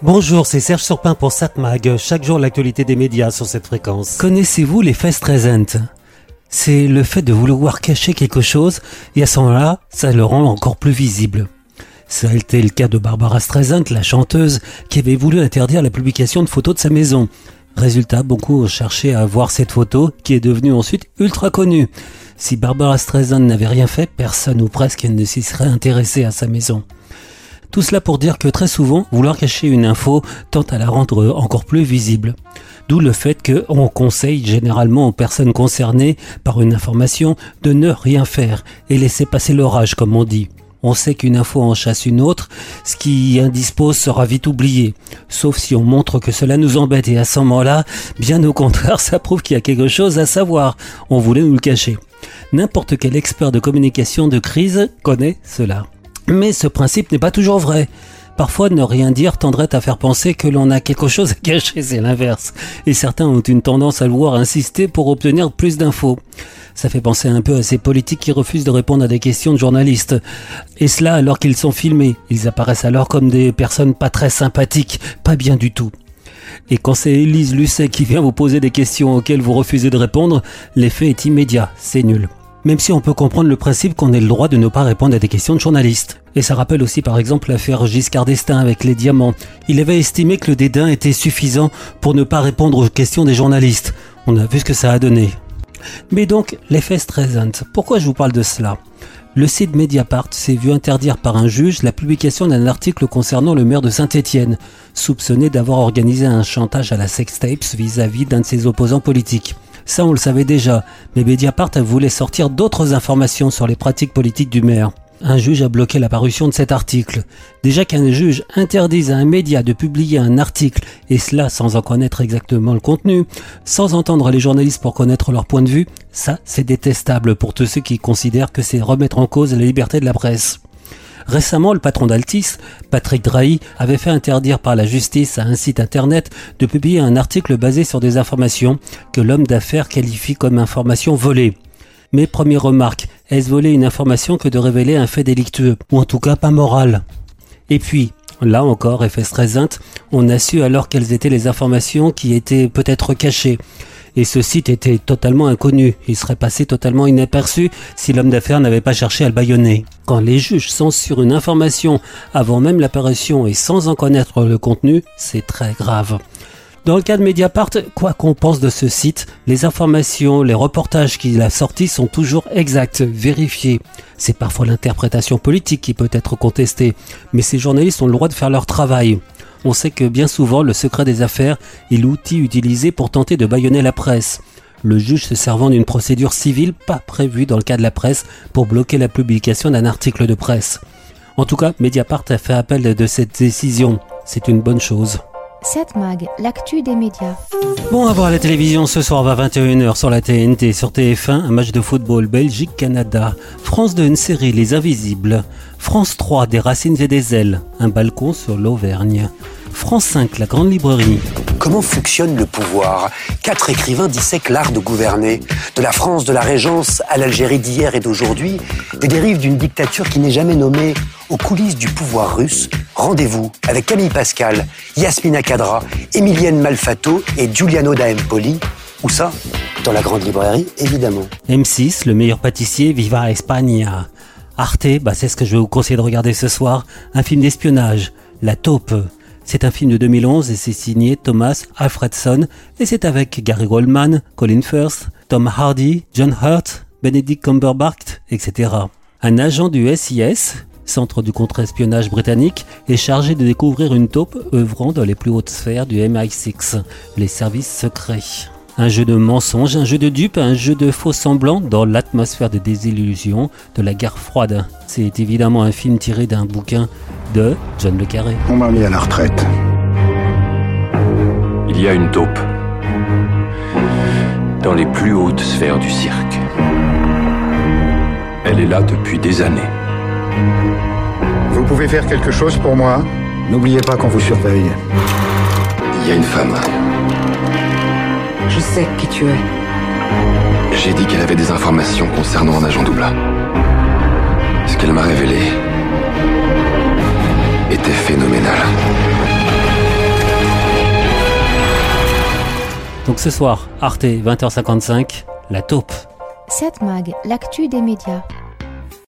Bonjour, c'est Serge Surpin pour SatMag. Chaque jour, l'actualité des médias sur cette fréquence. Connaissez-vous les Streisand? C'est le fait de vouloir cacher quelque chose et à ce moment-là, ça le rend encore plus visible. Ça a été le cas de Barbara Streisand, la chanteuse, qui avait voulu interdire la publication de photos de sa maison. Résultat, beaucoup ont cherché à voir cette photo qui est devenue ensuite ultra connue. Si Barbara Streisand n'avait rien fait, personne ou presque ne s'y serait intéressé à sa maison. Tout cela pour dire que très souvent, vouloir cacher une info tente à la rendre encore plus visible. D'où le fait qu'on conseille généralement aux personnes concernées par une information de ne rien faire et laisser passer l'orage comme on dit. On sait qu'une info en chasse une autre, ce qui indispose sera vite oublié. Sauf si on montre que cela nous embête et à ce moment-là, bien au contraire, ça prouve qu'il y a quelque chose à savoir. On voulait nous le cacher. N'importe quel expert de communication de crise connaît cela. Mais ce principe n'est pas toujours vrai. Parfois, ne rien dire tendrait à faire penser que l'on a quelque chose à cacher, c'est l'inverse. Et certains ont une tendance à vouloir insister pour obtenir plus d'infos. Ça fait penser un peu à ces politiques qui refusent de répondre à des questions de journalistes. Et cela alors qu'ils sont filmés. Ils apparaissent alors comme des personnes pas très sympathiques, pas bien du tout. Et quand c'est Élise Lucet qui vient vous poser des questions auxquelles vous refusez de répondre, l'effet est immédiat, c'est nul même si on peut comprendre le principe qu'on ait le droit de ne pas répondre à des questions de journalistes. Et ça rappelle aussi par exemple l'affaire Giscard d'Estaing avec les diamants. Il avait estimé que le dédain était suffisant pour ne pas répondre aux questions des journalistes. On a vu ce que ça a donné. Mais donc, l'effet stressant. Pourquoi je vous parle de cela? Le site Mediapart s'est vu interdire par un juge la publication d'un article concernant le maire de Saint-Étienne, soupçonné d'avoir organisé un chantage à la sextapes vis-à-vis d'un de ses opposants politiques. Ça, on le savait déjà, mais Mediapart voulait sortir d'autres informations sur les pratiques politiques du maire. Un juge a bloqué la parution de cet article. Déjà qu'un juge interdise à un média de publier un article, et cela sans en connaître exactement le contenu, sans entendre les journalistes pour connaître leur point de vue, ça c'est détestable pour tous ceux qui considèrent que c'est remettre en cause la liberté de la presse. Récemment, le patron d'Altis, Patrick Drahi, avait fait interdire par la justice à un site internet de publier un article basé sur des informations que l'homme d'affaires qualifie comme informations volées. Mais première remarque, est-ce voler une information que de révéler un fait délictueux, ou en tout cas pas moral? Et puis, là encore, effet stressant, on a su alors quelles étaient les informations qui étaient peut-être cachées et ce site était totalement inconnu. Il serait passé totalement inaperçu si l'homme d'affaires n'avait pas cherché à le bâillonner. Quand les juges censurent une information avant même l'apparition et sans en connaître le contenu, c'est très grave. Dans le cas de Mediapart, quoi qu'on pense de ce site, les informations, les reportages qu'il a sortis sont toujours exacts, vérifiés. C'est parfois l'interprétation politique qui peut être contestée, mais ces journalistes ont le droit de faire leur travail on sait que bien souvent le secret des affaires est l'outil utilisé pour tenter de bâillonner la presse. Le juge se servant d'une procédure civile pas prévue dans le cas de la presse pour bloquer la publication d'un article de presse. En tout cas, Mediapart a fait appel de cette décision. C'est une bonne chose. 7 Mag, l'actu des médias. Bon, à voir la télévision ce soir à 21h sur la TNT, sur TF1, un match de football Belgique-Canada. France 2, une série Les Invisibles. France 3, des racines et des ailes. Un balcon sur l'Auvergne. France 5, la grande librairie. Comment fonctionne le pouvoir? Quatre écrivains dissèquent l'art de gouverner. De la France de la Régence à l'Algérie d'hier et d'aujourd'hui, des dérives d'une dictature qui n'est jamais nommée. Aux coulisses du pouvoir russe, rendez-vous avec Camille Pascal, Yasmina Kadra, Emilienne Malfato et Giuliano D'Aempoli. Où ça? Dans la grande librairie, évidemment. M6, le meilleur pâtissier, Viva España. Arte, bah c'est ce que je vais vous conseiller de regarder ce soir. Un film d'espionnage, La Taupe. C'est un film de 2011 et c'est signé Thomas Alfredson et c'est avec Gary Goldman, Colin Firth, Tom Hardy, John Hurt, Benedict Cumberbatch, etc. Un agent du SIS, centre du contre-espionnage britannique, est chargé de découvrir une taupe œuvrant dans les plus hautes sphères du MI6, les services secrets. Un jeu de mensonges, un jeu de dupes, un jeu de faux semblants dans l'atmosphère de désillusion de la guerre froide. C'est évidemment un film tiré d'un bouquin de John Le Carré. On m'a mis à la retraite. Il y a une taupe dans les plus hautes sphères du cirque. Elle est là depuis des années. Vous pouvez faire quelque chose pour moi? N'oubliez pas qu'on vous surveille. Il y a une femme je sais qui tu es. J'ai dit qu'elle avait des informations concernant un agent double. Ce qu'elle m'a révélé était phénoménal. Donc ce soir, Arte, 20h55, La Taupe. 7 Mag, l'actu des médias.